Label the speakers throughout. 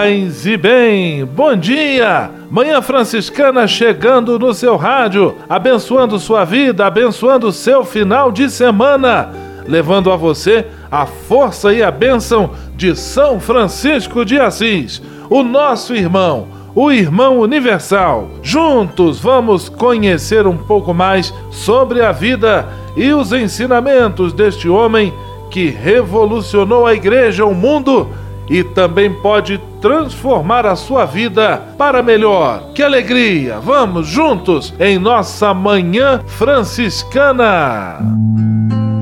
Speaker 1: Paz e bem, bom dia! Manhã Franciscana chegando no seu rádio, abençoando sua vida, abençoando seu final de semana, levando a você a força e a bênção de São Francisco de Assis, o nosso irmão, o irmão universal. Juntos vamos conhecer um pouco mais sobre a vida e os ensinamentos deste homem que revolucionou a igreja, o mundo e também pode transformar a sua vida para melhor. Que alegria! Vamos juntos em nossa manhã franciscana.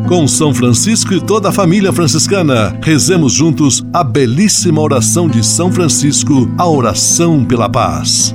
Speaker 2: Com São Francisco e toda a família franciscana, rezemos juntos a belíssima oração de São Francisco, a oração pela paz.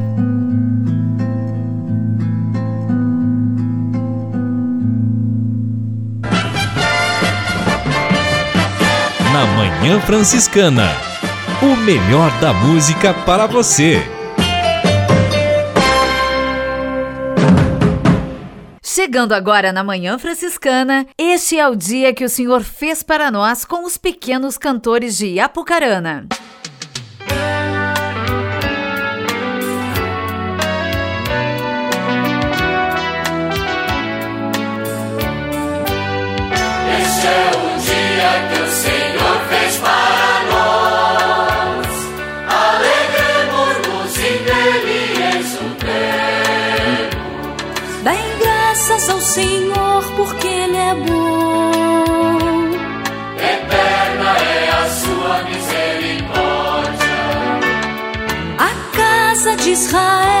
Speaker 3: Na Manhã Franciscana. O melhor da música para você.
Speaker 4: Chegando agora na Manhã Franciscana, este é o dia que o Senhor fez para nós com os pequenos cantores de Apucarana.
Speaker 5: Graças ao Senhor porque Ele é bom.
Speaker 6: Eterna é a sua misericórdia.
Speaker 5: A casa de Israel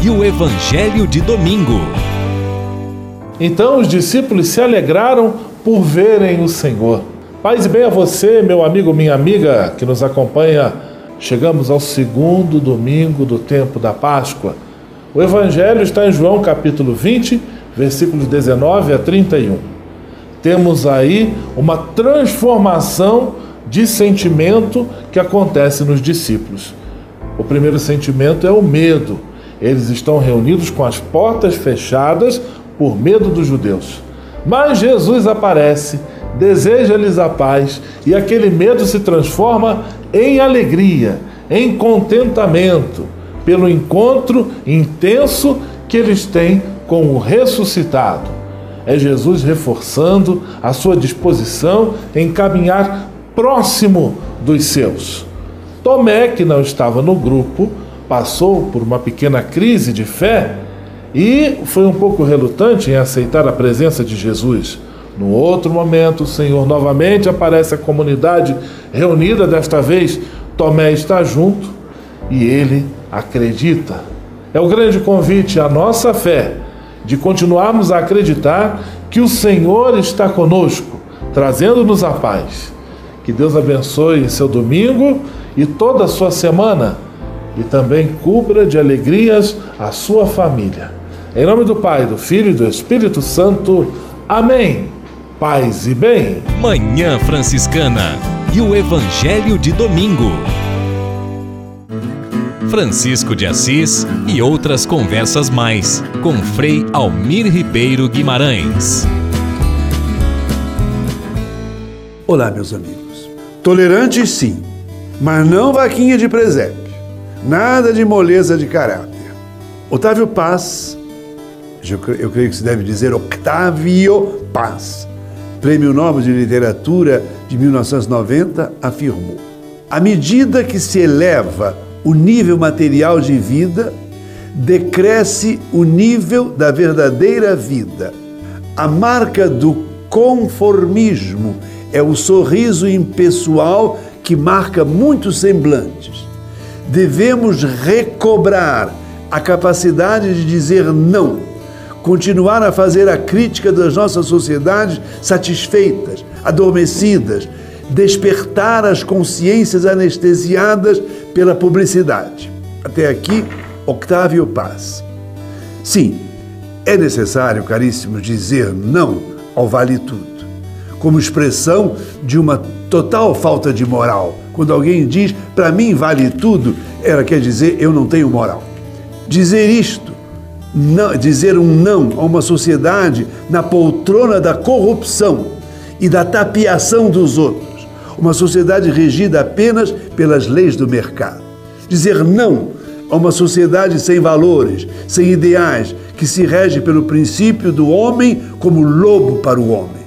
Speaker 3: e o Evangelho de Domingo.
Speaker 1: Então os discípulos se alegraram por verem o Senhor. Paz e bem a você, meu amigo, minha amiga, que nos acompanha. Chegamos ao segundo domingo do tempo da Páscoa. O Evangelho está em João capítulo 20, versículos 19 a 31. Temos aí uma transformação de sentimento que acontece nos discípulos. O primeiro sentimento é o medo. Eles estão reunidos com as portas fechadas por medo dos judeus. Mas Jesus aparece, deseja-lhes a paz e aquele medo se transforma em alegria, em contentamento, pelo encontro intenso que eles têm com o ressuscitado. É Jesus reforçando a sua disposição em caminhar próximo dos seus. Tomé, que não estava no grupo, passou por uma pequena crise de fé e foi um pouco relutante em aceitar a presença de Jesus. No outro momento, o Senhor novamente aparece à comunidade reunida, desta vez Tomé está junto e ele acredita. É o grande convite à nossa fé de continuarmos a acreditar que o Senhor está conosco, trazendo-nos a paz. Que Deus abençoe seu domingo e toda a sua semana e também cubra de alegrias a sua família. Em nome do Pai, do Filho e do Espírito Santo. Amém. Paz e bem.
Speaker 3: Manhã Franciscana e o Evangelho de Domingo. Francisco de Assis e outras conversas mais com Frei Almir Ribeiro Guimarães.
Speaker 7: Olá, meus amigos. Tolerantes, sim, mas não vaquinha de presépio. Nada de moleza de caráter. Otávio Paz, eu creio que se deve dizer Octávio Paz, Prêmio Nobel de Literatura de 1990, afirmou: à medida que se eleva o nível material de vida, decresce o nível da verdadeira vida. A marca do conformismo é o sorriso impessoal que marca muitos semblantes. Devemos recobrar a capacidade de dizer não, continuar a fazer a crítica das nossas sociedades satisfeitas, adormecidas, despertar as consciências anestesiadas pela publicidade. Até aqui, Octávio Paz. Sim, é necessário, caríssimos, dizer não ao vale tudo como expressão de uma total falta de moral. Quando alguém diz, para mim vale tudo, ela quer dizer, eu não tenho moral. Dizer isto, não, dizer um não a uma sociedade na poltrona da corrupção e da tapiação dos outros, uma sociedade regida apenas pelas leis do mercado. Dizer não a uma sociedade sem valores, sem ideais, que se rege pelo princípio do homem como lobo para o homem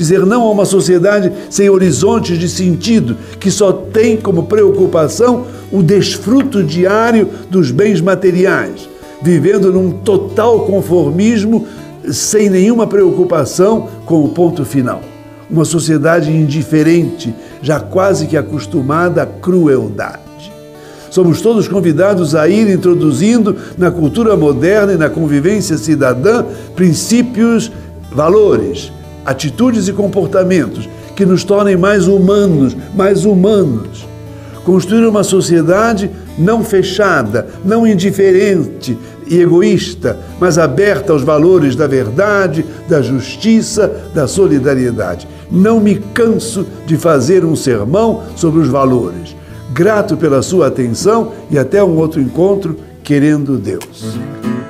Speaker 7: dizer não a uma sociedade sem horizontes de sentido, que só tem como preocupação o desfruto diário dos bens materiais, vivendo num total conformismo sem nenhuma preocupação com o ponto final. Uma sociedade indiferente, já quase que acostumada à crueldade. Somos todos convidados a ir introduzindo na cultura moderna e na convivência cidadã princípios, valores, atitudes e comportamentos que nos tornem mais humanos, mais humanos. Construir uma sociedade não fechada, não indiferente e egoísta, mas aberta aos valores da verdade, da justiça, da solidariedade. Não me canso de fazer um sermão sobre os valores. Grato pela sua atenção e até um outro encontro, querendo Deus.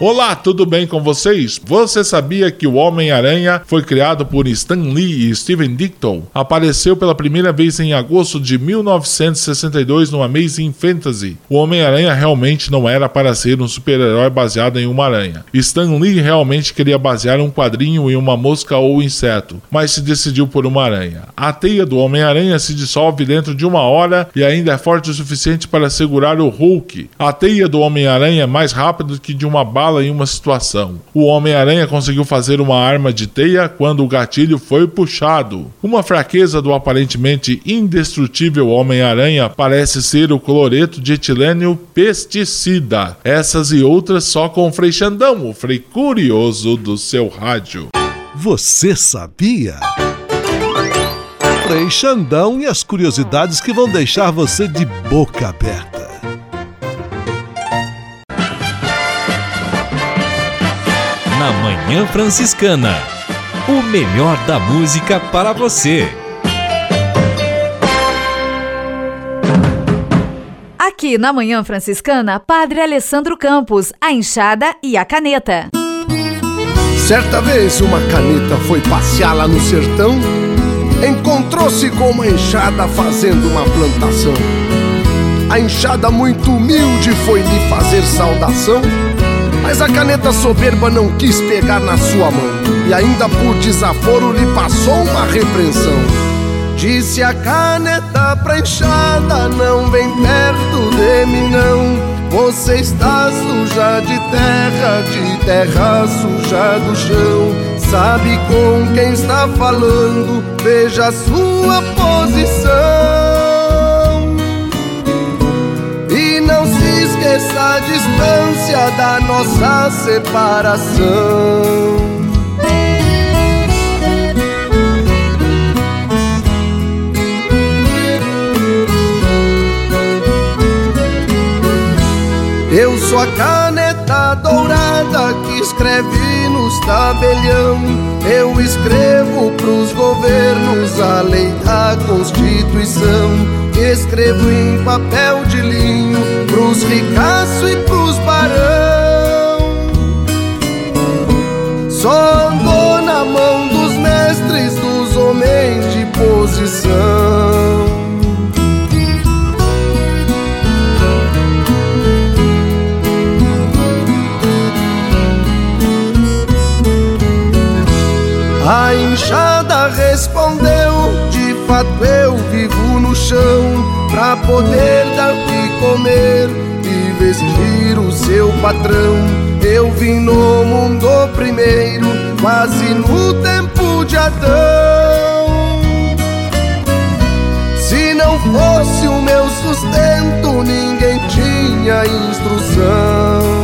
Speaker 8: Olá, tudo bem com vocês? Você sabia que o Homem-Aranha foi criado por Stan Lee e Steven Ditko? Apareceu pela primeira vez em agosto de 1962 no Amazing Fantasy. O Homem-Aranha realmente não era para ser um super-herói baseado em uma aranha. Stan Lee realmente queria basear um quadrinho em uma mosca ou inseto, mas se decidiu por uma aranha. A teia do Homem-Aranha se dissolve dentro de uma hora e ainda é forte o suficiente para segurar o Hulk. A teia do Homem-Aranha é mais rápida que de uma bala em uma situação. O Homem-Aranha conseguiu fazer uma arma de teia quando o gatilho foi puxado. Uma fraqueza do aparentemente indestrutível Homem-Aranha parece ser o cloreto de etilênio pesticida. Essas e outras só com o Frei Xandão, o Frei Curioso do seu rádio.
Speaker 2: Você sabia? Frei Xandão e as curiosidades que vão deixar você de boca aberta.
Speaker 3: Na Manhã Franciscana. O melhor da música para você.
Speaker 4: Aqui na Manhã Franciscana, Padre Alessandro Campos, a enxada e a caneta.
Speaker 9: Certa vez uma caneta foi passear lá no sertão, encontrou-se com uma enxada fazendo uma plantação. A enxada muito humilde foi lhe fazer saudação mas a caneta soberba não quis pegar na sua mão. E ainda por desaforo lhe passou uma repreensão. Disse a caneta pra enxada Não vem perto de mim não. Você está suja de terra De terra suja do chão. Sabe com quem está falando? Veja a sua posição essa distância da nossa separação. Eu sou a caneta dourada que escreve nos tabelião. Eu escrevo pros governos a lei da Constituição. Escrevo em papel de linho pros ricaços e pros barão. Só andou na mão dos mestres, dos homens de posição. A enxada respondeu: De fato eu vivo no chão pra poder dar de comer e vestir o seu patrão. Eu vim no mundo primeiro, quase no tempo de Adão. Se não fosse o meu sustento, ninguém tinha instrução.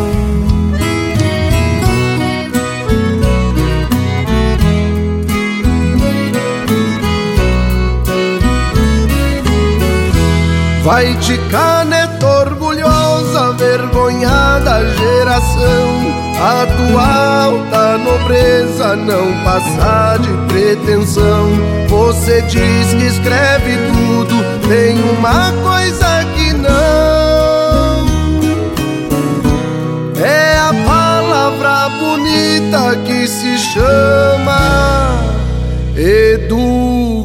Speaker 9: Vai de caneta orgulhosa, vergonhada geração. A tua alta nobreza não passa de pretensão. Você diz que escreve tudo, tem uma coisa que não. É a palavra bonita que se chama educação.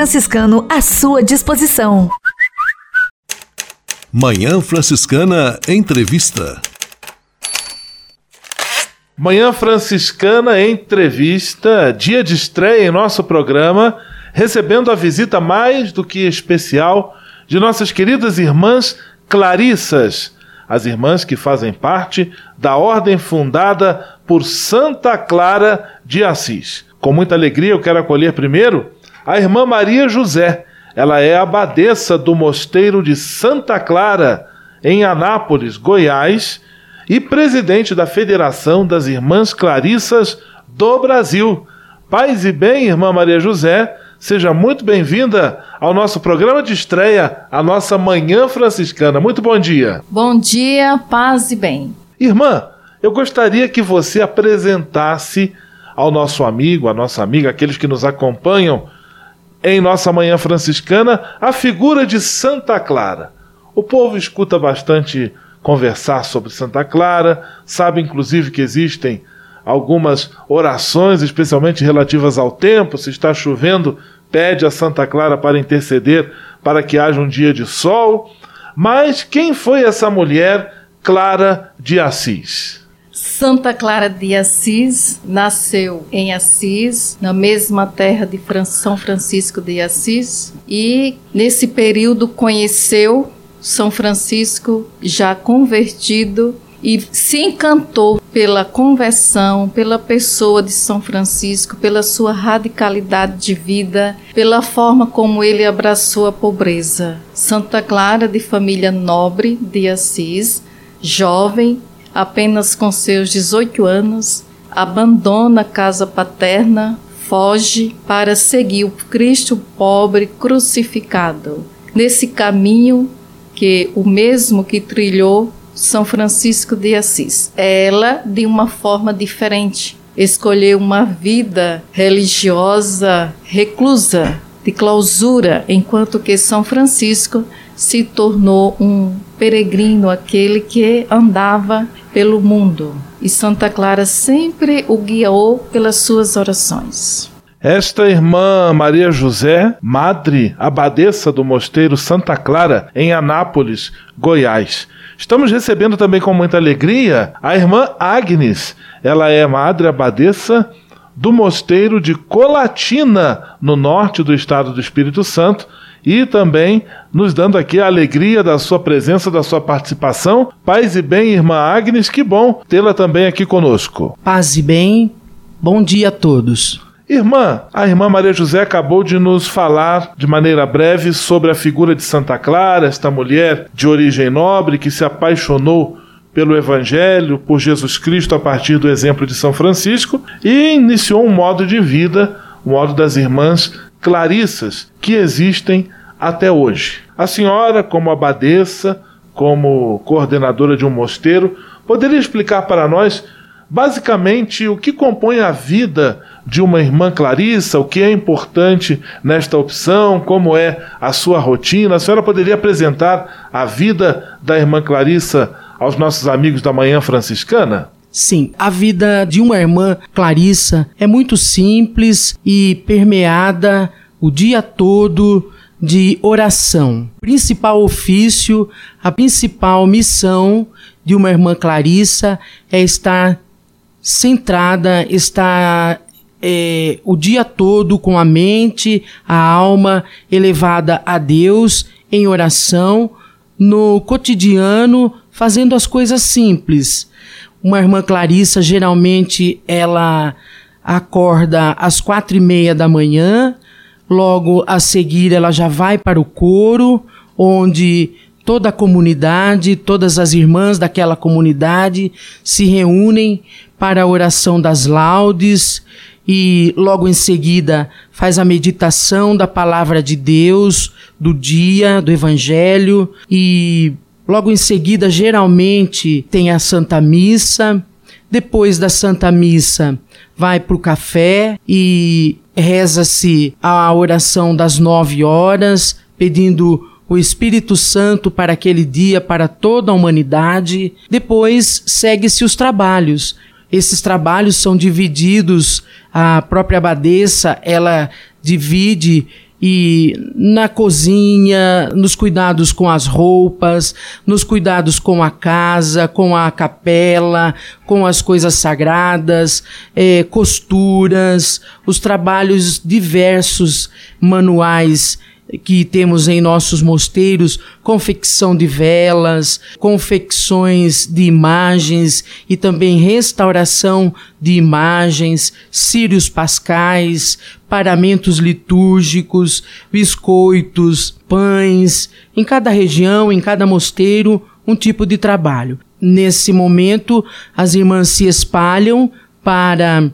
Speaker 4: franciscano à sua disposição.
Speaker 2: Manhã Franciscana Entrevista.
Speaker 1: Manhã Franciscana Entrevista, dia de estreia em nosso programa, recebendo a visita mais do que especial de nossas queridas irmãs Clarissas, as irmãs que fazem parte da ordem fundada por Santa Clara de Assis. Com muita alegria eu quero acolher primeiro a irmã Maria José. Ela é abadesa do mosteiro de Santa Clara, em Anápolis, Goiás, e presidente da Federação das Irmãs Clarissas do Brasil. Paz e bem, irmã Maria José, seja muito bem-vinda ao nosso programa de estreia, a nossa Manhã Franciscana. Muito bom dia.
Speaker 10: Bom dia, paz e bem.
Speaker 1: Irmã, eu gostaria que você apresentasse ao nosso amigo, à nossa amiga, aqueles que nos acompanham em nossa manhã franciscana a figura de Santa Clara. O povo escuta bastante conversar sobre Santa Clara, sabe inclusive que existem algumas orações, especialmente relativas ao tempo. Se está chovendo, pede a Santa Clara para interceder para que haja um dia de sol. Mas quem foi essa mulher Clara de Assis?
Speaker 10: Santa Clara de Assis nasceu em Assis, na mesma terra de São Francisco de Assis, e nesse período conheceu São Francisco já convertido e se encantou pela conversão, pela pessoa de São Francisco, pela sua radicalidade de vida, pela forma como ele abraçou a pobreza. Santa Clara, de família nobre de Assis, jovem, apenas com seus 18 anos, abandona a casa paterna, foge para seguir o Cristo pobre crucificado. Nesse caminho que o mesmo que trilhou São Francisco de Assis. Ela, de uma forma diferente, escolheu uma vida religiosa reclusa, de clausura, enquanto que São Francisco se tornou um peregrino, aquele que andava pelo mundo. E Santa Clara sempre o guiou pelas suas orações.
Speaker 1: Esta irmã Maria José, madre abadesa do mosteiro Santa Clara, em Anápolis, Goiás. Estamos recebendo também com muita alegria a irmã Agnes. Ela é madre abadesa do mosteiro de Colatina, no norte do estado do Espírito Santo, e também nos dando aqui a alegria da sua presença, da sua participação. Paz e bem, irmã Agnes, que bom tê-la também aqui conosco.
Speaker 11: Paz e bem, bom dia a todos.
Speaker 1: Irmã, a irmã Maria José acabou de nos falar de maneira breve sobre a figura de Santa Clara, esta mulher de origem nobre que se apaixonou pelo Evangelho, por Jesus Cristo a partir do exemplo de São Francisco e iniciou um modo de vida, o modo das irmãs clarissas que existem até hoje. A senhora, como abadesa, como coordenadora de um mosteiro, poderia explicar para nós basicamente o que compõe a vida de uma irmã Clarissa, o que é importante nesta opção, como é a sua rotina. A senhora poderia apresentar a vida da irmã Clarissa aos nossos amigos da Manhã Franciscana?
Speaker 11: Sim, a vida de uma irmã Clarissa é muito simples e permeada o dia todo de oração. Principal ofício, a principal missão de uma irmã Clarissa é estar centrada, estar é, o dia todo com a mente, a alma elevada a Deus em oração, no cotidiano, fazendo as coisas simples uma irmã Clarissa, geralmente, ela acorda às quatro e meia da manhã, logo a seguir ela já vai para o coro, onde toda a comunidade, todas as irmãs daquela comunidade se reúnem para a oração das laudes e logo em seguida faz a meditação da palavra de Deus, do dia, do evangelho e logo em seguida geralmente tem a Santa Missa. Depois da Santa Missa, vai para o café e reza-se a oração das nove horas, pedindo o Espírito Santo para aquele dia, para toda a humanidade. Depois segue-se os trabalhos. Esses trabalhos são divididos, a própria abadesa, ela divide e na cozinha, nos cuidados com as roupas, nos cuidados com a casa, com a capela, com as coisas sagradas, é, costuras, os trabalhos diversos manuais que temos em nossos mosteiros, confecção de velas, confecções de imagens e também restauração de imagens, círios pascais, paramentos litúrgicos, biscoitos, pães, em cada região, em cada mosteiro, um tipo de trabalho. Nesse momento, as irmãs se espalham para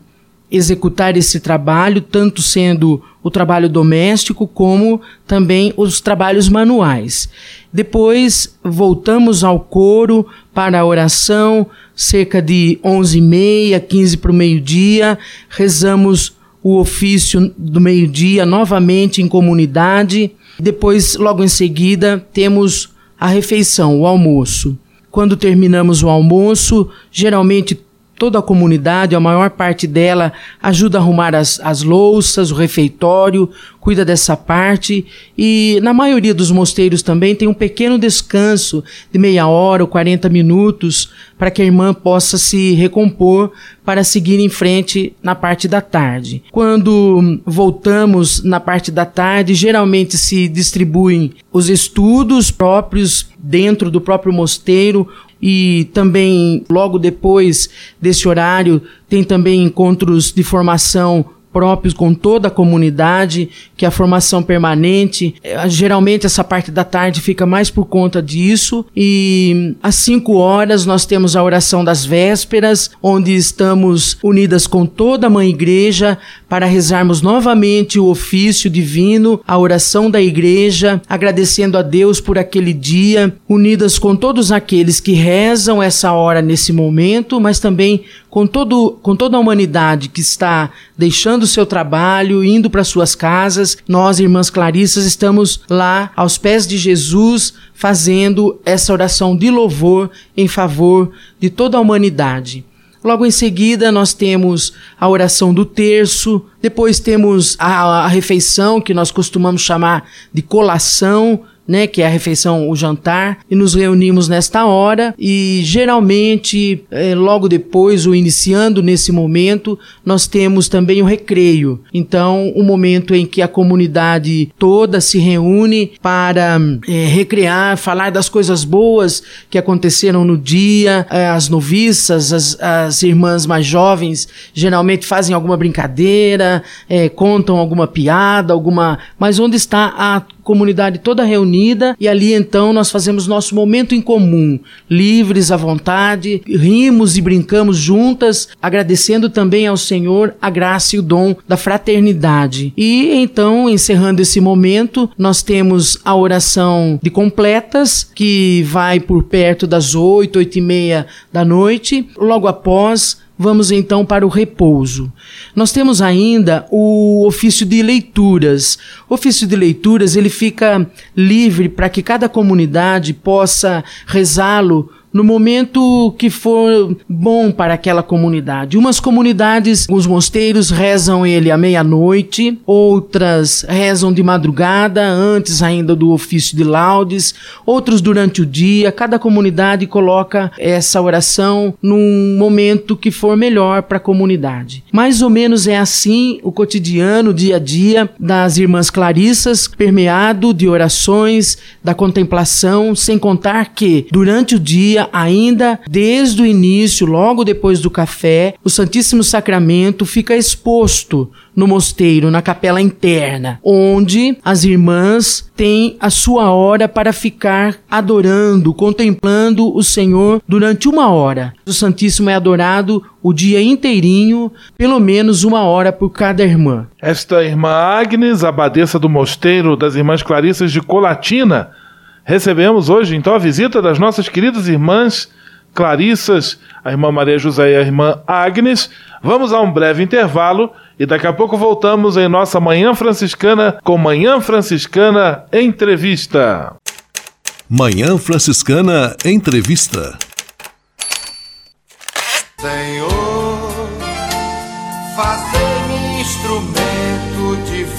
Speaker 11: executar esse trabalho, tanto sendo o trabalho doméstico como também os trabalhos manuais. Depois voltamos ao coro para a oração, cerca de 11h30, 15 para o meio-dia, rezamos o ofício do meio-dia novamente em comunidade. Depois, logo em seguida, temos a refeição, o almoço. Quando terminamos o almoço, geralmente toda a comunidade, a maior parte dela ajuda a arrumar as, as louças, o refeitório, cuida dessa parte e na maioria dos mosteiros também tem um pequeno descanso de meia hora ou 40 minutos para que a irmã possa se recompor para seguir em frente na parte da tarde. Quando voltamos na parte da tarde, geralmente se distribuem os estudos próprios dentro do próprio mosteiro e também logo depois desse horário tem também encontros de formação próprios com toda a comunidade, que a formação permanente. É, geralmente essa parte da tarde fica mais por conta disso. E às 5 horas nós temos a oração das vésperas, onde estamos unidas com toda a mãe igreja para rezarmos novamente o ofício divino, a oração da igreja, agradecendo a Deus por aquele dia, unidas com todos aqueles que rezam essa hora nesse momento, mas também com, todo, com toda a humanidade que está deixando o seu trabalho, indo para suas casas. Nós, irmãs Clarissas, estamos lá aos pés de Jesus, fazendo essa oração de louvor em favor de toda a humanidade. Logo em seguida, nós temos a oração do terço, depois temos a, a refeição, que nós costumamos chamar de colação, né, que é a refeição, o jantar, e nos reunimos nesta hora e geralmente é, logo depois, ou iniciando nesse momento, nós temos também o recreio. Então, o momento em que a comunidade toda se reúne para é, recrear, falar das coisas boas que aconteceram no dia, é, as noviças, as, as irmãs mais jovens geralmente fazem alguma brincadeira, contam alguma piada, alguma, mas onde está a comunidade toda reunida e ali então nós fazemos nosso momento em comum, livres à vontade, rimos e brincamos juntas, agradecendo também ao Senhor a graça e o dom da fraternidade. E então, encerrando esse momento, nós temos a oração de completas, que vai por perto das oito, oito e meia da noite. Logo após, Vamos então para o repouso. Nós temos ainda o ofício de leituras. O ofício de leituras ele fica livre para que cada comunidade possa rezá-lo no momento que for bom para aquela comunidade. Umas comunidades, os mosteiros rezam ele à meia-noite, outras rezam de madrugada, antes ainda do ofício de laudes, outros durante o dia. Cada comunidade coloca essa oração num momento que for melhor para a comunidade. Mais ou menos é assim o cotidiano, o dia a dia das irmãs Clarissas, permeado de orações, da contemplação, sem contar que durante o dia ainda desde o início, logo depois do café, o Santíssimo Sacramento fica exposto no mosteiro, na capela interna, onde as irmãs têm a sua hora para ficar adorando, contemplando o Senhor durante uma hora. O Santíssimo é adorado o dia inteirinho, pelo menos uma hora por cada irmã.
Speaker 1: Esta irmã Agnes, abadesa do mosteiro das Irmãs Clarissas de Colatina, recebemos hoje então a visita das nossas queridas irmãs Clarissas, a irmã Maria José e a irmã Agnes. Vamos a um breve intervalo e daqui a pouco voltamos em nossa Manhã Franciscana com Manhã Franciscana Entrevista.
Speaker 2: Manhã Franciscana Entrevista.
Speaker 12: Senhor, de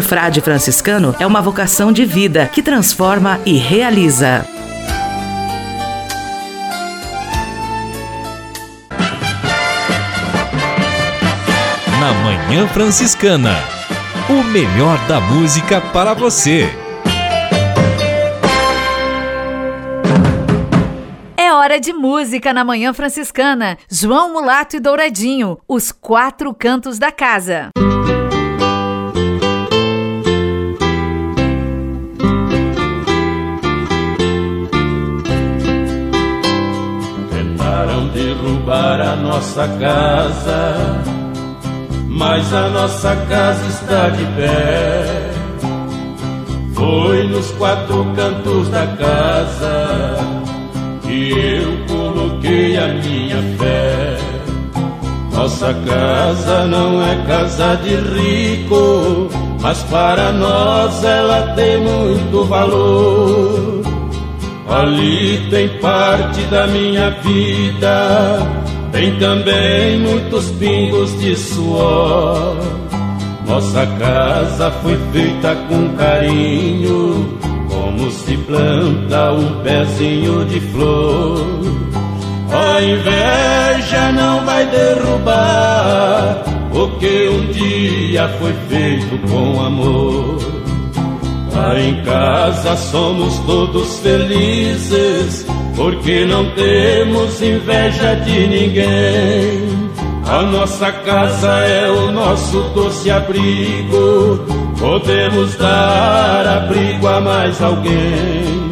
Speaker 13: frade franciscano é uma vocação de vida que transforma e realiza.
Speaker 3: Na Manhã Franciscana, o melhor da música para você.
Speaker 4: É hora de música na Manhã Franciscana. João Mulato e Douradinho, os quatro cantos da casa.
Speaker 14: Derrubar a nossa casa, mas a nossa casa está de pé. Foi nos quatro cantos da casa que eu coloquei a minha fé. Nossa casa não é casa de rico, mas para nós ela tem muito valor. Ali tem parte da minha vida, tem também muitos pingos de suor. Nossa casa foi feita com carinho, como se planta um pezinho de flor. A inveja não vai derrubar o que um dia foi feito com amor. Lá em casa somos todos felizes, porque não temos inveja de ninguém. A nossa casa é o nosso doce abrigo, podemos dar abrigo a mais alguém.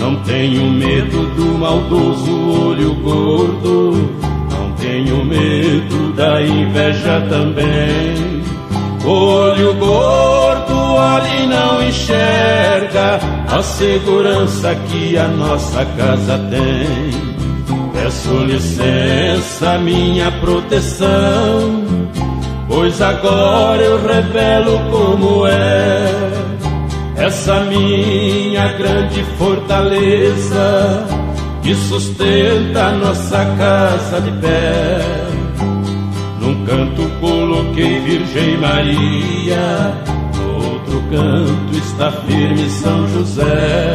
Speaker 14: Não tenho medo do maldoso olho gordo, não tenho medo da inveja também. Olho gordo olha e não enxerga a segurança que a nossa casa tem. Peço licença, minha proteção, pois agora eu revelo como é essa minha grande fortaleza que sustenta a nossa casa de pé. Num canto coloquei Virgem Maria, canto está firme São José.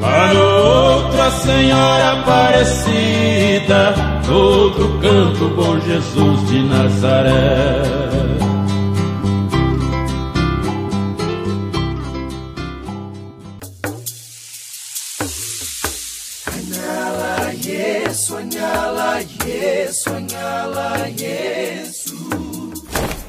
Speaker 14: Lá no outro a Senhora Aparecida, outro canto Bom Jesus de Nazaré.
Speaker 12: Sonhá-la, yes, sonhá-la, yes, sonhá-la, yes.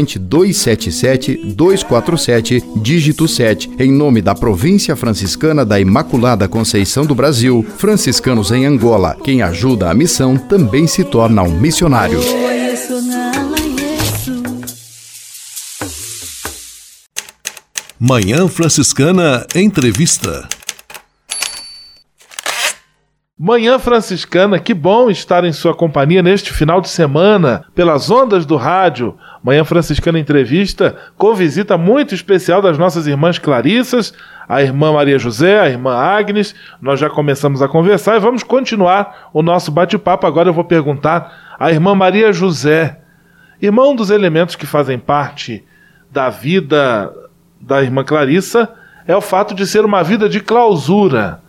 Speaker 15: corrente 277 247, dígito 7, em nome da Província Franciscana da Imaculada Conceição do Brasil, franciscanos em Angola. Quem ajuda a missão também se torna um missionário.
Speaker 2: Manhã Franciscana Entrevista.
Speaker 1: Manhã Franciscana, que bom estar em sua companhia neste final de semana, pelas ondas do rádio. Manhã Franciscana Entrevista, com visita muito especial das nossas irmãs Clarissas, a irmã Maria José, a irmã Agnes. Nós já começamos a conversar e vamos continuar o nosso bate-papo. Agora eu vou perguntar à irmã Maria José. Irmão dos elementos que fazem parte da vida da irmã Clarissa é o fato de ser uma vida de clausura.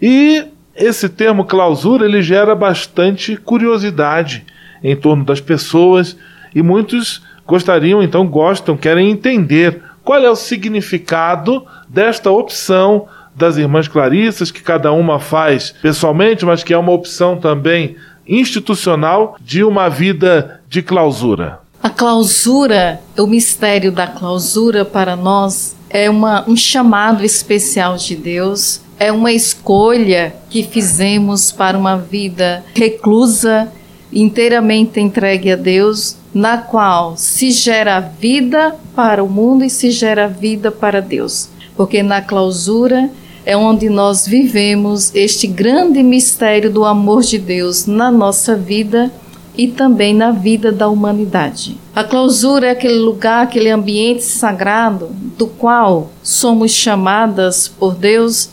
Speaker 1: E esse termo clausura ele gera bastante curiosidade em torno das pessoas e muitos gostariam, então gostam, querem entender qual é o significado desta opção das irmãs Clarissas, que cada uma faz pessoalmente, mas que é uma opção também institucional de uma vida de clausura.
Speaker 10: A clausura, o mistério da clausura para nós é uma, um chamado especial de Deus, é uma escolha que fizemos para uma vida reclusa, inteiramente entregue a Deus, na qual se gera vida para o mundo e se gera vida para Deus. Porque na clausura é onde nós vivemos este grande mistério do amor de Deus na nossa vida e também na vida da humanidade. A clausura é aquele lugar, aquele ambiente sagrado do qual somos chamadas por Deus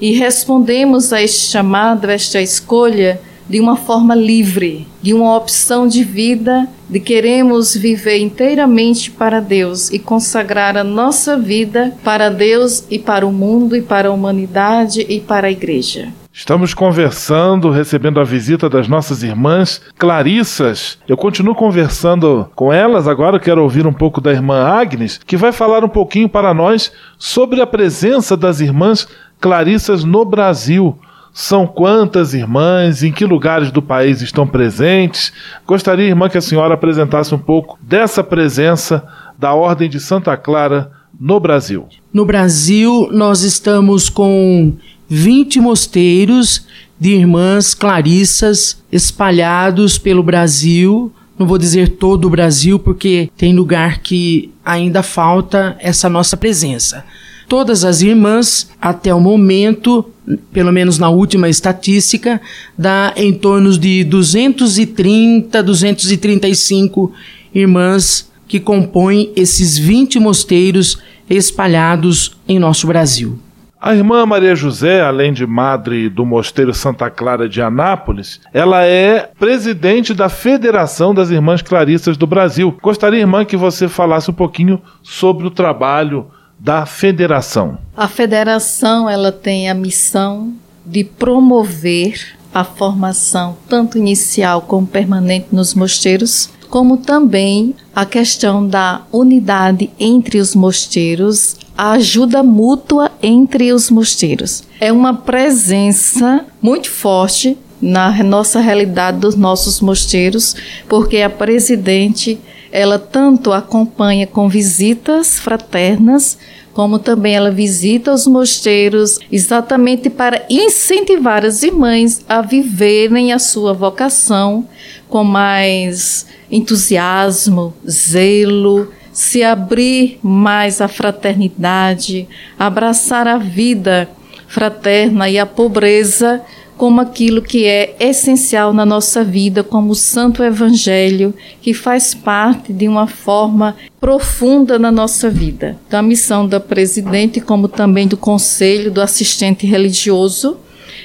Speaker 10: e respondemos a este chamado, a esta escolha de uma forma livre, de uma opção de vida, de queremos viver inteiramente para Deus e consagrar a nossa vida para Deus e para o mundo e para a humanidade e para a igreja.
Speaker 1: Estamos conversando, recebendo a visita das nossas irmãs Clarissas. Eu continuo conversando com elas, agora quero ouvir um pouco da irmã Agnes, que vai falar um pouquinho para nós sobre a presença das irmãs Clarissas no Brasil. São quantas irmãs, em que lugares do país estão presentes? Gostaria, irmã, que a senhora apresentasse um pouco dessa presença da Ordem de Santa Clara no Brasil.
Speaker 11: No Brasil, nós estamos com 20 mosteiros de irmãs clarissas espalhados pelo Brasil. Não vou dizer todo o Brasil, porque tem lugar que ainda falta essa nossa presença. Todas as irmãs, até o momento, pelo menos na última estatística, dá em torno de 230, 235 irmãs que compõem esses 20 mosteiros espalhados em nosso Brasil.
Speaker 1: A irmã Maria José, além de madre do Mosteiro Santa Clara de Anápolis, ela é presidente da Federação das Irmãs Clarissas do Brasil. Gostaria, irmã, que você falasse um pouquinho sobre o trabalho da federação.
Speaker 10: A federação ela tem a missão de promover a formação tanto inicial como permanente nos mosteiros, como também a questão da unidade entre os mosteiros a ajuda mútua entre os mosteiros. É uma presença muito forte na nossa realidade dos nossos mosteiros, porque a presidente ela tanto acompanha com visitas fraternas, como também ela visita os mosteiros exatamente para incentivar as irmãs a viverem a sua vocação com mais entusiasmo, zelo, se abrir mais à fraternidade, abraçar a vida fraterna e a pobreza como aquilo que é essencial na nossa vida, como o Santo Evangelho, que faz parte de uma forma profunda na nossa vida. Então, a missão da presidente, como também do conselho, do assistente religioso,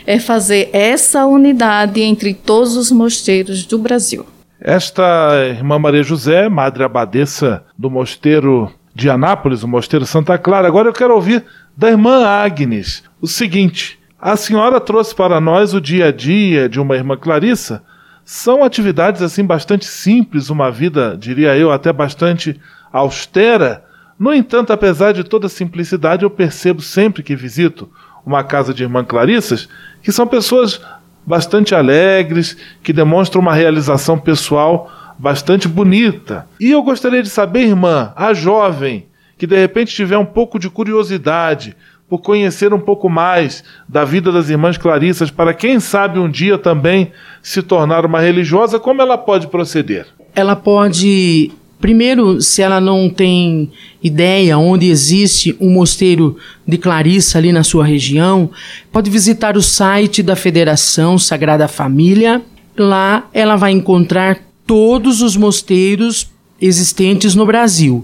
Speaker 10: é fazer essa unidade entre todos os mosteiros do Brasil.
Speaker 1: Esta irmã Maria José, madre abadesa do mosteiro de Anápolis, o mosteiro Santa Clara. Agora eu quero ouvir da irmã Agnes o seguinte: a senhora trouxe para nós o dia a dia de uma irmã Clarissa. São atividades assim bastante simples, uma vida, diria eu, até bastante austera. No entanto, apesar de toda a simplicidade, eu percebo sempre que visito uma casa de irmã Clarissas que são pessoas bastante alegres, que demonstram uma realização pessoal bastante bonita. E eu gostaria de saber, irmã, a jovem que de repente tiver um pouco de curiosidade por conhecer um pouco mais da vida das irmãs Clarissas, para quem sabe um dia também se tornar uma religiosa, como ela pode proceder?
Speaker 11: Ela pode Primeiro, se ela não tem ideia onde existe um mosteiro de Clarissa ali na sua região, pode visitar o site da Federação Sagrada Família. Lá ela vai encontrar todos os mosteiros existentes no Brasil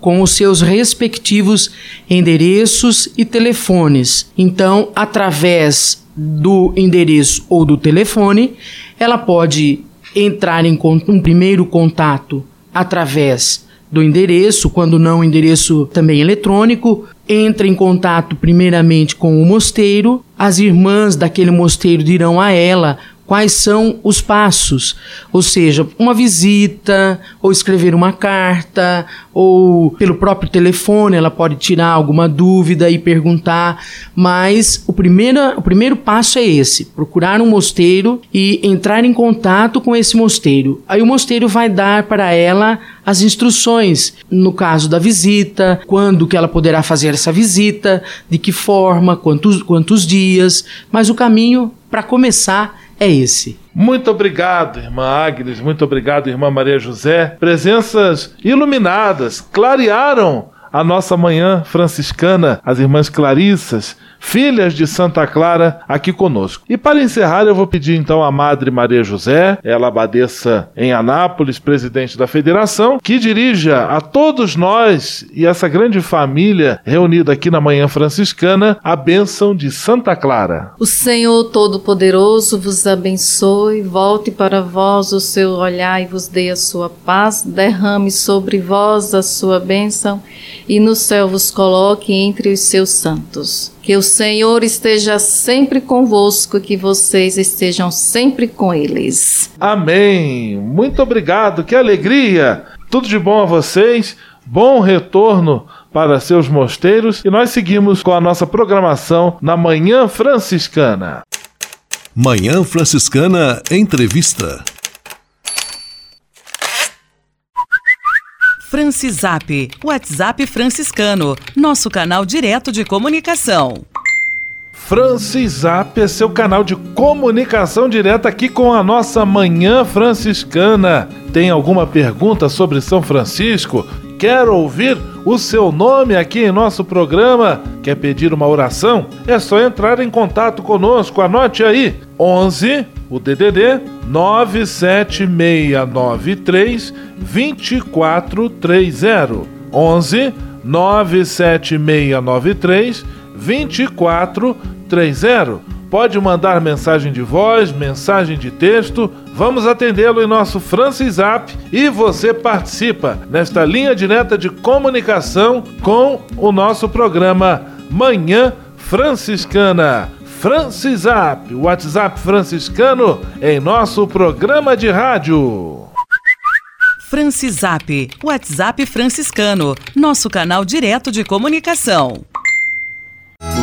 Speaker 11: com os seus respectivos endereços e telefones. Então, através do endereço ou do telefone, ela pode entrar em um primeiro contato através do endereço, quando não endereço também eletrônico, entra em contato primeiramente com o mosteiro, as irmãs daquele mosteiro dirão a ela quais são os passos, ou seja, uma visita, ou escrever uma carta, ou pelo próprio telefone ela pode tirar alguma dúvida e perguntar, mas o primeiro, o primeiro passo é esse: procurar um mosteiro e entrar em contato com esse mosteiro. Aí o mosteiro vai dar para ela as instruções, no caso da visita, quando que ela poderá fazer essa visita, de que forma, quantos, quantos dias, mas o caminho para começar é esse.
Speaker 1: Muito obrigado, irmã Agnes, muito obrigado, irmã Maria José. Presenças iluminadas, clarearam a nossa manhã franciscana, as irmãs Clarissas, filhas de Santa Clara, aqui conosco. E para encerrar, eu vou pedir então à Madre Maria José, ela abadeça em Anápolis, presidente da federação, que dirija a todos nós e essa grande família reunida aqui na Manhã Franciscana a bênção de Santa Clara.
Speaker 10: O Senhor Todo-Poderoso vos abençoe, volte para vós o seu olhar e vos dê a sua paz, derrame sobre vós a sua bênção e no céu vos coloque entre os seus santos. Que o Senhor esteja sempre convosco, que vocês estejam sempre com eles.
Speaker 1: Amém. Muito obrigado, que alegria. Tudo de bom a vocês. Bom retorno para seus mosteiros e nós seguimos com a nossa programação na Manhã Franciscana.
Speaker 2: Manhã Franciscana Entrevista.
Speaker 16: Francisap, WhatsApp franciscano, nosso canal direto de comunicação.
Speaker 1: Francisap é seu canal de comunicação direta aqui com a nossa Manhã Franciscana. Tem alguma pergunta sobre São Francisco? Quer ouvir o seu nome aqui em nosso programa? Quer pedir uma oração? É só entrar em contato conosco. Anote aí: 11 o DDD 97693 2430 11 97693 2430 Pode mandar mensagem de voz, mensagem de texto. Vamos atendê-lo em nosso Francis App e você participa nesta linha direta de comunicação com o nosso programa Manhã Franciscana. Francisap, o WhatsApp franciscano em nosso programa de rádio.
Speaker 16: Francisap, WhatsApp franciscano, nosso canal direto de comunicação.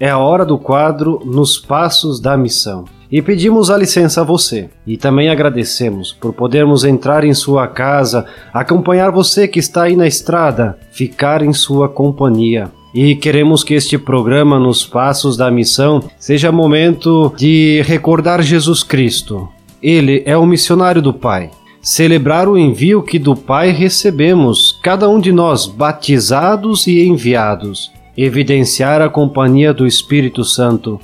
Speaker 17: É a hora do quadro Nos Passos da Missão. E pedimos a licença a você. E também agradecemos por podermos entrar em sua casa, acompanhar você que está aí na estrada, ficar em sua companhia. E queremos que este programa Nos Passos da Missão seja momento de recordar Jesus Cristo. Ele é o missionário do Pai. Celebrar o envio que do Pai recebemos, cada um de nós batizados e enviados. Evidenciar a companhia do Espírito Santo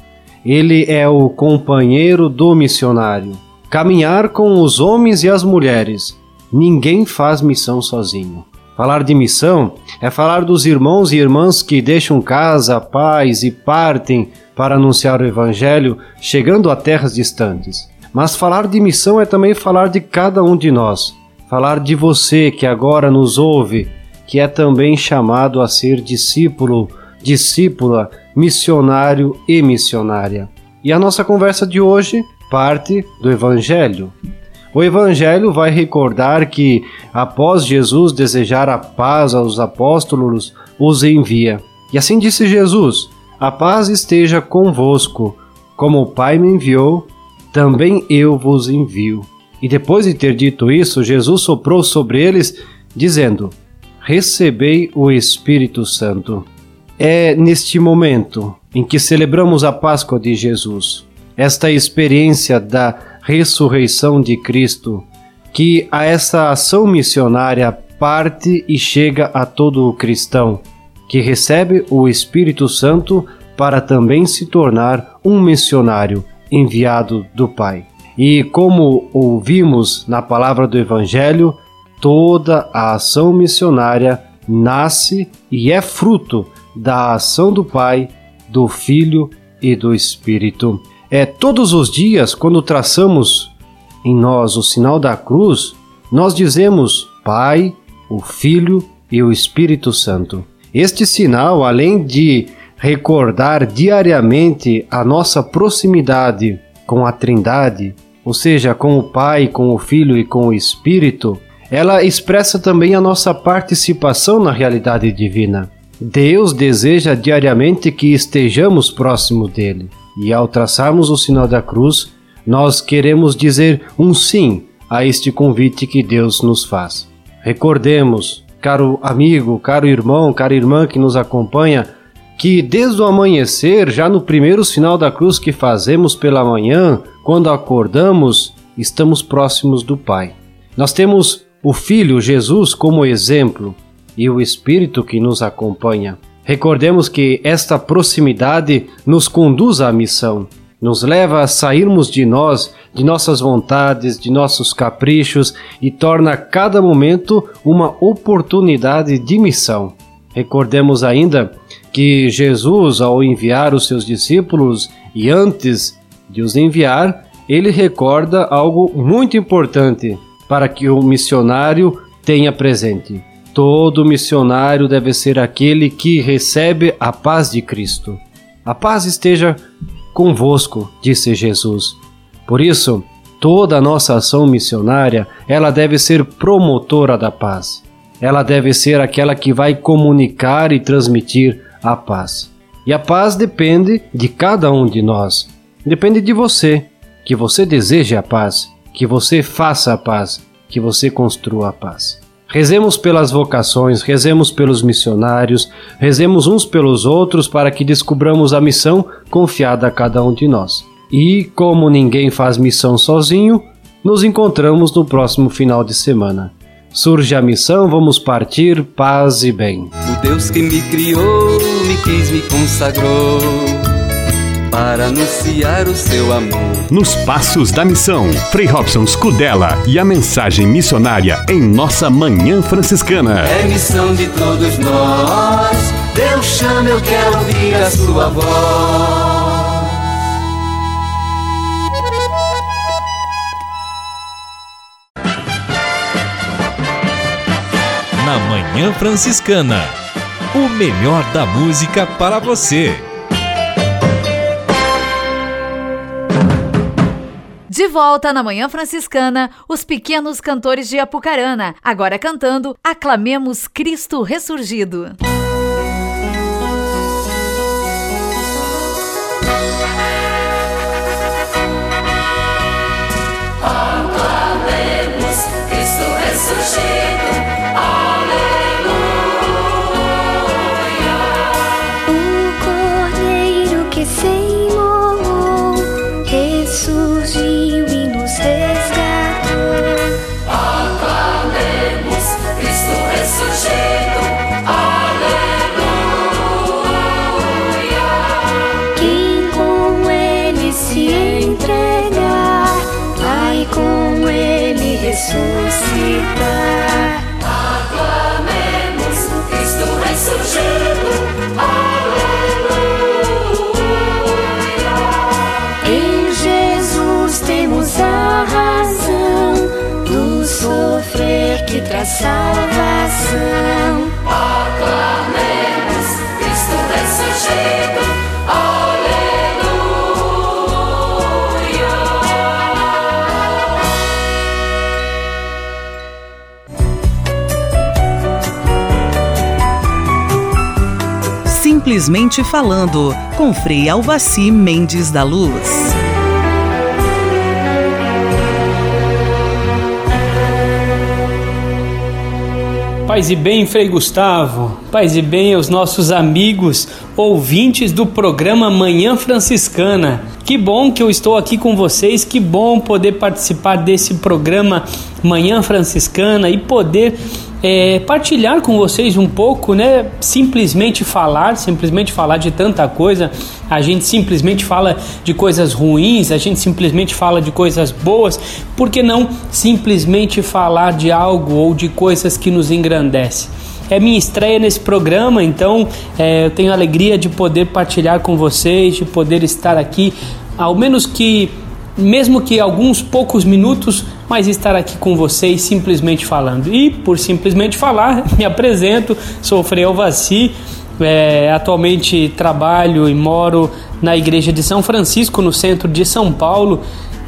Speaker 17: ele é o companheiro do missionário. Caminhar com os homens e as mulheres. Ninguém faz missão sozinho. Falar de missão é falar dos irmãos e irmãs que deixam casa, paz e partem para anunciar o Evangelho, chegando a terras distantes. Mas falar de missão é também falar de cada um de nós, falar de você que agora nos ouve, que é também chamado a ser discípulo, discípula, missionário e missionária. E a nossa conversa de hoje parte do Evangelho. O Evangelho vai recordar que, após Jesus desejar a paz aos apóstolos, os envia. E assim disse Jesus: A paz esteja convosco. Como o Pai me enviou, também eu vos envio. E depois de ter dito isso, Jesus soprou sobre eles, dizendo: Recebei o Espírito Santo. É neste momento em que celebramos a Páscoa de Jesus, esta experiência da ressurreição de Cristo, que a essa ação missionária parte e chega a todo o cristão, que recebe o Espírito Santo para também se tornar um missionário enviado do Pai. E como ouvimos na palavra do Evangelho, toda a ação missionária nasce e é fruto da ação do Pai, do Filho e do Espírito. É todos os dias quando traçamos em nós o sinal da cruz, nós dizemos Pai, o Filho e o Espírito Santo. Este sinal, além de recordar diariamente a nossa proximidade com a Trindade, ou seja, com o Pai, com o Filho e com o Espírito, ela expressa também a nossa participação na realidade divina. Deus deseja diariamente que estejamos próximo dele, e ao traçarmos o sinal da cruz, nós queremos dizer um sim a este convite que Deus nos faz. Recordemos, caro amigo, caro irmão, cara irmã que nos acompanha, que desde o amanhecer, já no primeiro sinal da cruz que fazemos pela manhã, quando acordamos, estamos próximos do Pai. Nós temos o Filho Jesus como exemplo e o Espírito que nos acompanha. Recordemos que esta proximidade nos conduz à missão, nos leva a sairmos de nós, de nossas vontades, de nossos caprichos e torna cada momento uma oportunidade de missão. Recordemos ainda que Jesus, ao enviar os seus discípulos e antes de os enviar, ele recorda algo muito importante para que o missionário tenha presente. Todo missionário deve ser aquele que recebe a paz de Cristo. A paz esteja convosco, disse Jesus. Por isso, toda a nossa ação missionária, ela deve ser promotora da paz. Ela deve ser aquela que vai comunicar e transmitir a paz. E a paz depende de cada um de nós. Depende de você, que você deseje a paz, que você faça a paz, que você construa a paz. Rezemos pelas vocações, rezemos pelos missionários, rezemos uns pelos outros para que descubramos a missão confiada a cada um de nós. E, como ninguém faz missão sozinho, nos encontramos no próximo final de semana. Surge a missão, vamos partir, paz e bem.
Speaker 18: O Deus que me criou, me quis, me consagrou para anunciar o seu amor.
Speaker 19: Nos Passos da Missão, Frei Robson Scudella e a mensagem missionária em nossa Manhã Franciscana.
Speaker 12: É missão de todos nós, Deus chama, eu quero ouvir a sua voz.
Speaker 3: na Manhã Franciscana. O melhor da música para você.
Speaker 4: De volta na Manhã Franciscana, os pequenos cantores de Apucarana, agora cantando Aclamemos Cristo Ressurgido.
Speaker 20: Aclamemos Cristo ressurgido.
Speaker 21: salvação.
Speaker 20: Aclamemos Cristo ressurgido. Aleluia.
Speaker 16: Simplesmente falando, com Frei Alvaci Mendes da Luz.
Speaker 22: Paz e bem, Frei Gustavo. Paz e bem aos nossos amigos ouvintes do programa Manhã Franciscana. Que bom que eu estou aqui com vocês, que bom poder participar desse programa Manhã Franciscana e poder é, partilhar com vocês um pouco, né? Simplesmente falar, simplesmente falar de tanta coisa. A gente simplesmente fala de coisas ruins, a gente simplesmente fala de coisas boas. Por que não simplesmente falar de algo ou de coisas que nos engrandecem? É minha estreia nesse programa, então é, eu tenho a alegria de poder partilhar com vocês, de poder estar aqui, ao menos que mesmo que alguns poucos minutos, mas estar aqui com vocês simplesmente falando. E por simplesmente falar, me apresento, sou Frei Alvaci, é, atualmente trabalho e moro na igreja de São Francisco, no centro de São Paulo,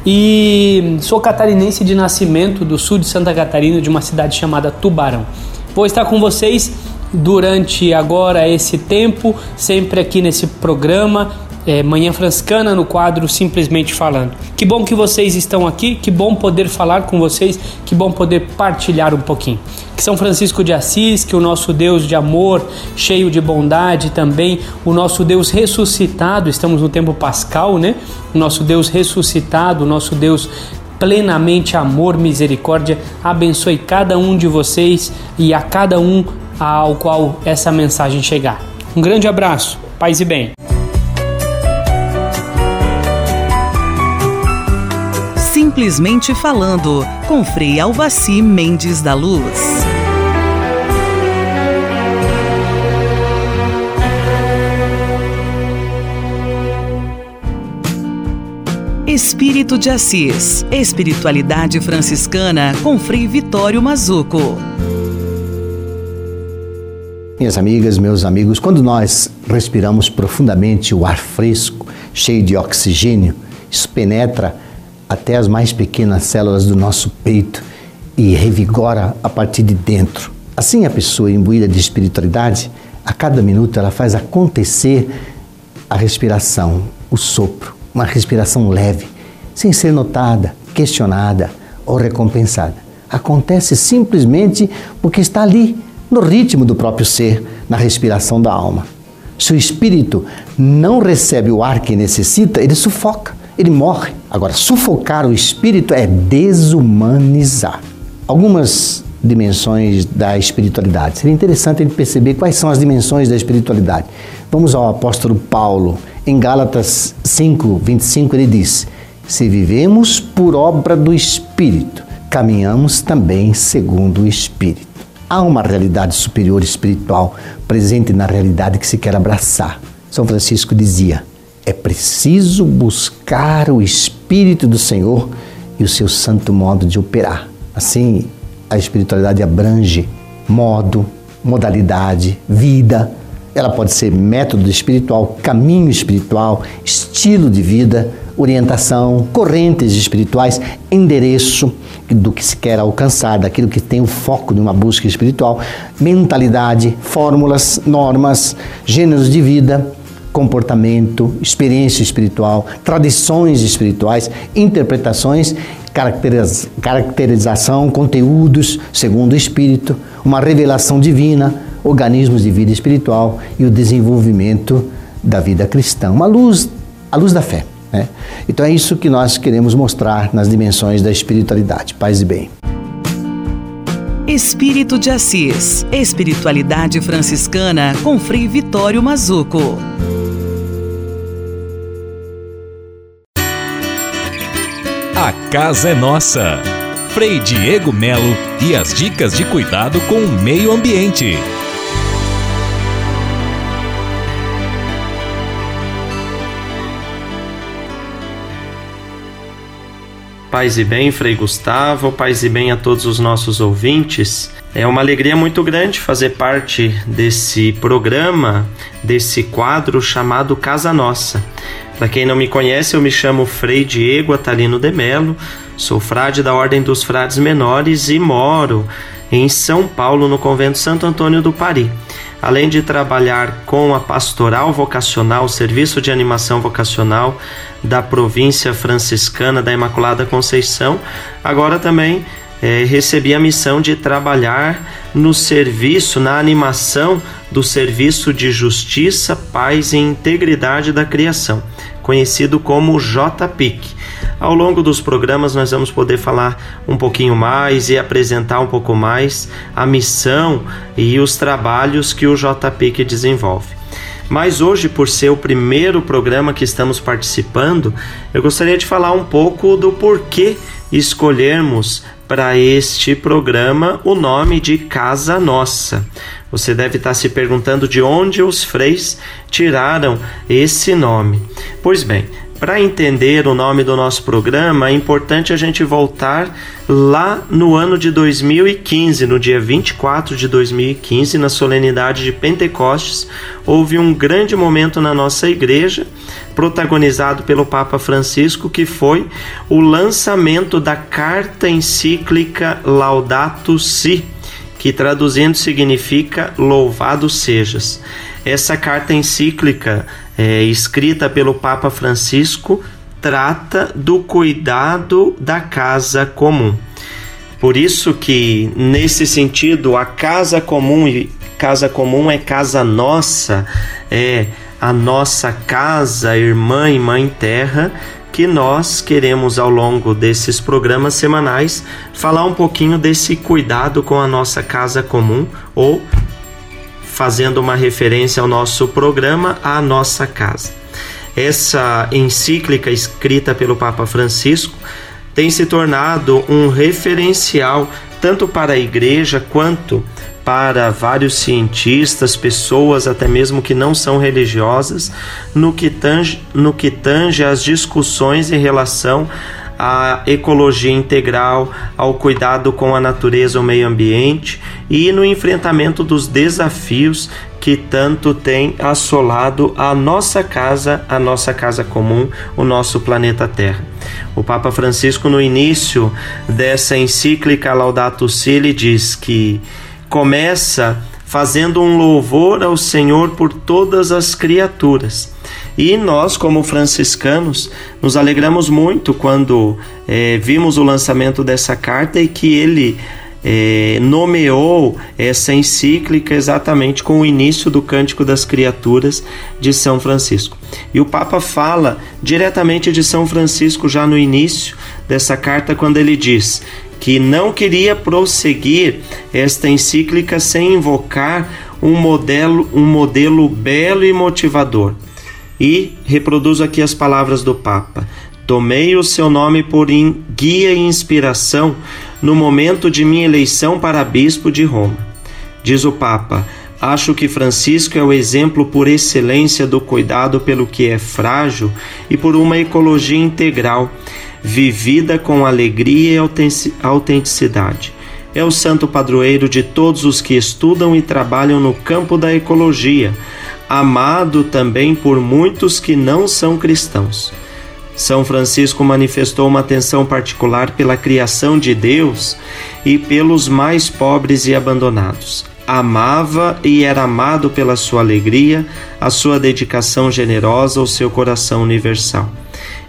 Speaker 22: e sou catarinense de nascimento do sul de Santa Catarina, de uma cidade chamada Tubarão. Vou estar com vocês durante agora esse tempo, sempre aqui nesse programa, é, Manhã Franciscana no quadro Simplesmente Falando. Que bom que vocês estão aqui, que bom poder falar com vocês, que bom poder partilhar um pouquinho. Que São Francisco de Assis, que o nosso Deus de amor, cheio de bondade também, o nosso Deus ressuscitado, estamos no tempo pascal, né? O nosso Deus ressuscitado, o nosso Deus plenamente amor, misericórdia, abençoe cada um de vocês e a cada um ao qual essa mensagem chegar. Um grande abraço, paz e bem.
Speaker 16: Simplesmente Falando, com Frei Alvaci Mendes da Luz. Espírito de Assis, Espiritualidade Franciscana, com Frei Vitório Mazuco.
Speaker 23: Minhas amigas, meus amigos, quando nós respiramos profundamente o ar fresco, cheio de oxigênio, isso penetra até as mais pequenas células do nosso peito e revigora a partir de dentro. Assim, a pessoa imbuída de espiritualidade, a cada minuto ela faz acontecer a respiração, o sopro, uma respiração leve, sem ser notada, questionada ou recompensada. Acontece simplesmente porque está ali, no ritmo do próprio ser, na respiração da alma. Se o espírito não recebe o ar que necessita, ele sufoca ele morre. Agora, sufocar o espírito é desumanizar. Algumas dimensões da espiritualidade. Seria interessante a gente perceber quais são as dimensões da espiritualidade. Vamos ao apóstolo Paulo. Em Gálatas 5, 25, ele diz: Se vivemos por obra do Espírito, caminhamos também segundo o Espírito. Há uma realidade superior espiritual presente na realidade que se quer abraçar. São Francisco dizia: é preciso buscar o Espírito do Senhor e o seu santo modo de operar. Assim, a espiritualidade abrange modo, modalidade, vida. Ela pode ser método espiritual, caminho espiritual, estilo de vida, orientação, correntes espirituais, endereço do que se quer alcançar, daquilo que tem o foco de uma busca espiritual, mentalidade, fórmulas, normas, gêneros de vida, comportamento, experiência espiritual, tradições espirituais, interpretações, caracteriz caracterização, conteúdos segundo o Espírito, uma revelação divina, organismos de vida espiritual e o desenvolvimento da vida cristã, uma luz, a luz da fé. Né? Então é isso que nós queremos mostrar nas dimensões da espiritualidade. Paz e bem.
Speaker 16: Espírito de Assis, Espiritualidade Franciscana com Frei Vitório Mazuco.
Speaker 3: Casa é nossa. Frei Diego Melo e as dicas de cuidado com o meio ambiente.
Speaker 24: Paz e bem, Frei Gustavo, paz e bem a todos os nossos ouvintes. É uma alegria muito grande fazer parte desse programa, desse quadro chamado Casa Nossa. Para quem não me conhece, eu me chamo Frei Diego Atalino de Melo, sou frade da Ordem dos Frades Menores e moro em São Paulo, no convento Santo Antônio do Pari. Além de trabalhar com a pastoral vocacional, serviço de animação vocacional da província franciscana da Imaculada Conceição, agora também é, recebi a missão de trabalhar no serviço, na animação do Serviço de Justiça, Paz e Integridade da Criação, conhecido como JPIC. Ao longo dos programas, nós vamos poder falar um pouquinho mais e apresentar um pouco mais a missão e os trabalhos que o JPIC desenvolve. Mas hoje, por ser o primeiro programa que estamos participando, eu gostaria de falar um pouco do porquê escolhermos para este programa o nome de Casa Nossa. Você deve estar se perguntando de onde os freis tiraram esse nome. Pois bem, para entender o nome do nosso programa, é importante a gente voltar lá no ano de 2015, no dia 24 de 2015, na solenidade de Pentecostes, houve um grande momento na nossa igreja, protagonizado pelo Papa Francisco, que foi o lançamento da carta encíclica Laudato Si, que traduzindo significa Louvado sejas. Essa carta encíclica é, escrita pelo Papa Francisco, trata do cuidado da casa comum. Por isso que nesse sentido a casa comum e casa comum é casa nossa, é a nossa casa, irmã e mãe terra, que nós queremos ao longo desses programas semanais falar um pouquinho desse cuidado com a nossa casa comum ou fazendo uma referência ao nosso programa A Nossa Casa. Essa encíclica escrita pelo Papa Francisco tem se tornado um referencial tanto para a igreja quanto para vários cientistas, pessoas até mesmo que não são religiosas, no que tange, no que tange as discussões em relação à ecologia integral, ao cuidado com a natureza, o meio ambiente e no enfrentamento dos desafios que tanto tem assolado a nossa casa, a nossa casa comum, o nosso planeta Terra. O Papa Francisco, no início dessa encíclica Laudato Si, diz que começa fazendo um louvor ao Senhor por todas as criaturas. E nós, como franciscanos, nos alegramos muito quando é, vimos o lançamento dessa carta e que ele é, nomeou essa encíclica exatamente com o início do Cântico das Criaturas de São Francisco. E o Papa fala diretamente de São Francisco já no início dessa carta, quando ele diz que não queria prosseguir esta encíclica sem invocar um modelo, um modelo belo e motivador. E reproduzo aqui as palavras do Papa. Tomei o seu nome por guia e inspiração no momento de minha eleição para bispo de Roma. Diz o Papa: Acho que Francisco é o exemplo por excelência do cuidado pelo que é frágil e por uma ecologia integral, vivida com alegria e autenticidade. É o santo padroeiro de todos os que estudam e trabalham no campo da ecologia, amado também por muitos que não são cristãos. São Francisco manifestou uma atenção particular pela criação de Deus e pelos mais pobres e abandonados. Amava e era amado pela sua alegria, a sua dedicação generosa, o seu coração universal.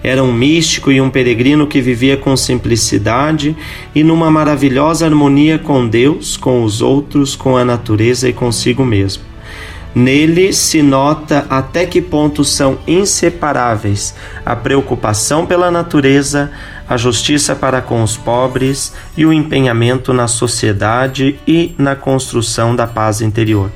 Speaker 24: Era um místico e um peregrino que vivia com simplicidade e numa maravilhosa harmonia com Deus, com os outros, com a natureza e consigo mesmo. Nele se nota até que ponto são inseparáveis a preocupação pela natureza, a justiça para com os pobres e o empenhamento na sociedade e na construção da paz interior.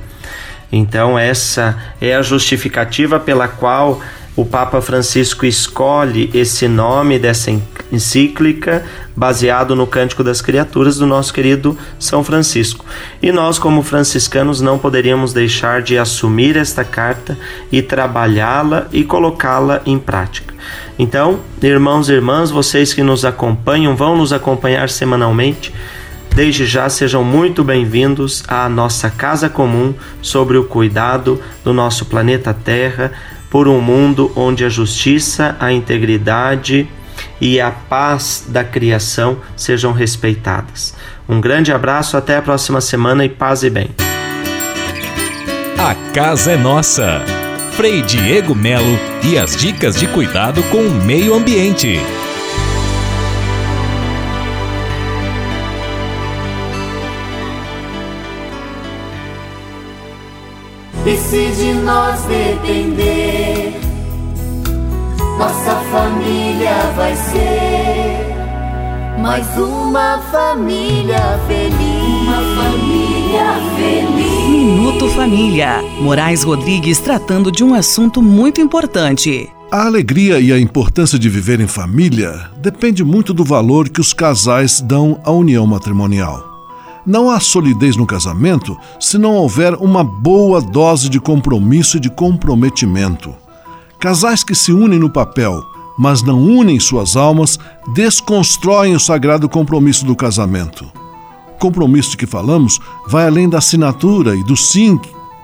Speaker 24: Então, essa é a justificativa pela qual o Papa Francisco escolhe esse nome dessa encíclica baseado no Cântico das Criaturas do nosso querido São Francisco. E nós, como franciscanos, não poderíamos deixar de assumir esta carta e trabalhá-la e colocá-la em prática. Então, irmãos e irmãs, vocês que nos acompanham, vão nos acompanhar semanalmente. Desde já sejam muito bem-vindos à nossa casa comum sobre o cuidado do nosso planeta Terra por um mundo onde a justiça, a integridade e a paz da criação sejam respeitadas. Um grande abraço, até a próxima semana e paz e bem.
Speaker 3: A casa é nossa. Frei Diego Melo e as dicas de cuidado com o meio ambiente.
Speaker 12: E se de nós depender, nossa família vai ser mais uma família feliz. Uma família feliz.
Speaker 16: Minuto Família. Moraes Rodrigues tratando de um assunto muito importante.
Speaker 2: A alegria e a importância de viver em família depende muito do valor que os casais dão à união matrimonial. Não há solidez no casamento se não houver uma boa dose de compromisso e de comprometimento. Casais que se unem no papel, mas não unem suas almas, desconstroem o sagrado compromisso do casamento. O compromisso de que falamos vai além da assinatura e do sim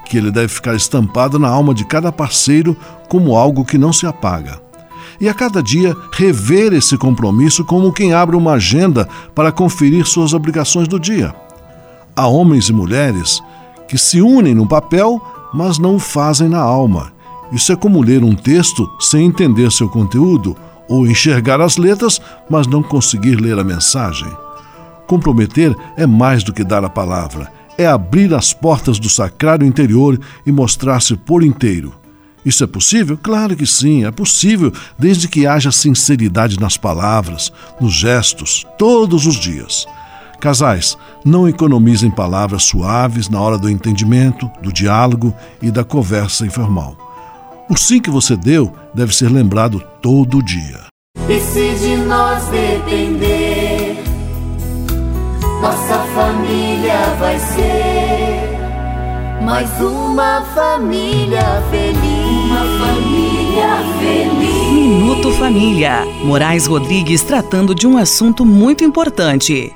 Speaker 2: que ele deve ficar estampado na alma de cada parceiro como algo que não se apaga e a cada dia rever esse compromisso como quem abre uma agenda para conferir suas obrigações do dia. Há homens e mulheres que se unem no papel, mas não o fazem na alma. Isso é como ler um texto sem entender seu conteúdo, ou enxergar as letras, mas não conseguir ler a mensagem. Comprometer é mais do que dar a palavra, é abrir as portas do sacrário interior e mostrar-se por inteiro. Isso é possível? Claro que sim, é possível, desde que haja sinceridade nas palavras, nos gestos, todos os dias. Casais, não economizem palavras suaves na hora do entendimento, do diálogo e da conversa informal. O sim que você deu deve ser lembrado todo dia.
Speaker 12: E se de nós depender, nossa família vai ser mais uma família feliz. Uma família feliz.
Speaker 16: Minuto Família. Moraes Rodrigues tratando de um assunto muito importante.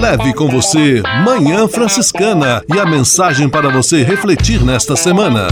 Speaker 2: Leve com você Manhã Franciscana e a mensagem para você refletir nesta semana.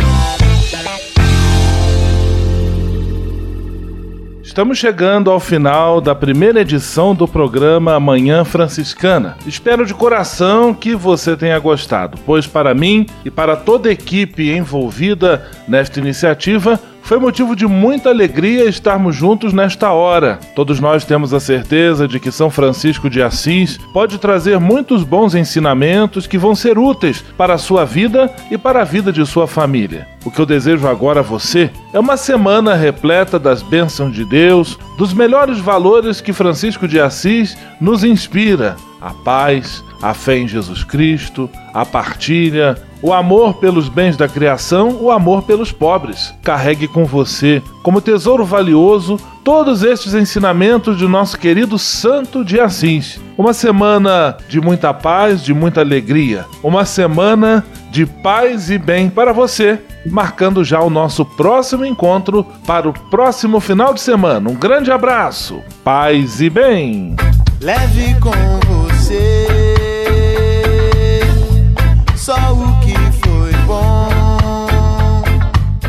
Speaker 1: Estamos chegando ao final da primeira edição do programa Manhã Franciscana. Espero de coração que você tenha gostado, pois para mim e para toda a equipe envolvida nesta iniciativa, foi motivo de muita alegria estarmos juntos nesta hora. Todos nós temos a certeza de que São Francisco de Assis pode trazer muitos bons ensinamentos que vão ser úteis para a sua vida e para a vida de sua família. O que eu desejo agora a você é uma semana repleta das bênçãos de Deus, dos melhores valores que Francisco de Assis nos inspira: a paz, a fé em Jesus Cristo, a partilha, o amor pelos bens da criação, o amor pelos pobres. Carregue com você, como tesouro valioso, todos estes ensinamentos de nosso querido Santo de Assis. Uma semana de muita paz, de muita alegria. Uma semana de paz e bem para você, marcando já o nosso próximo encontro para o próximo final de semana. Um grande abraço, paz e bem.
Speaker 25: Leve com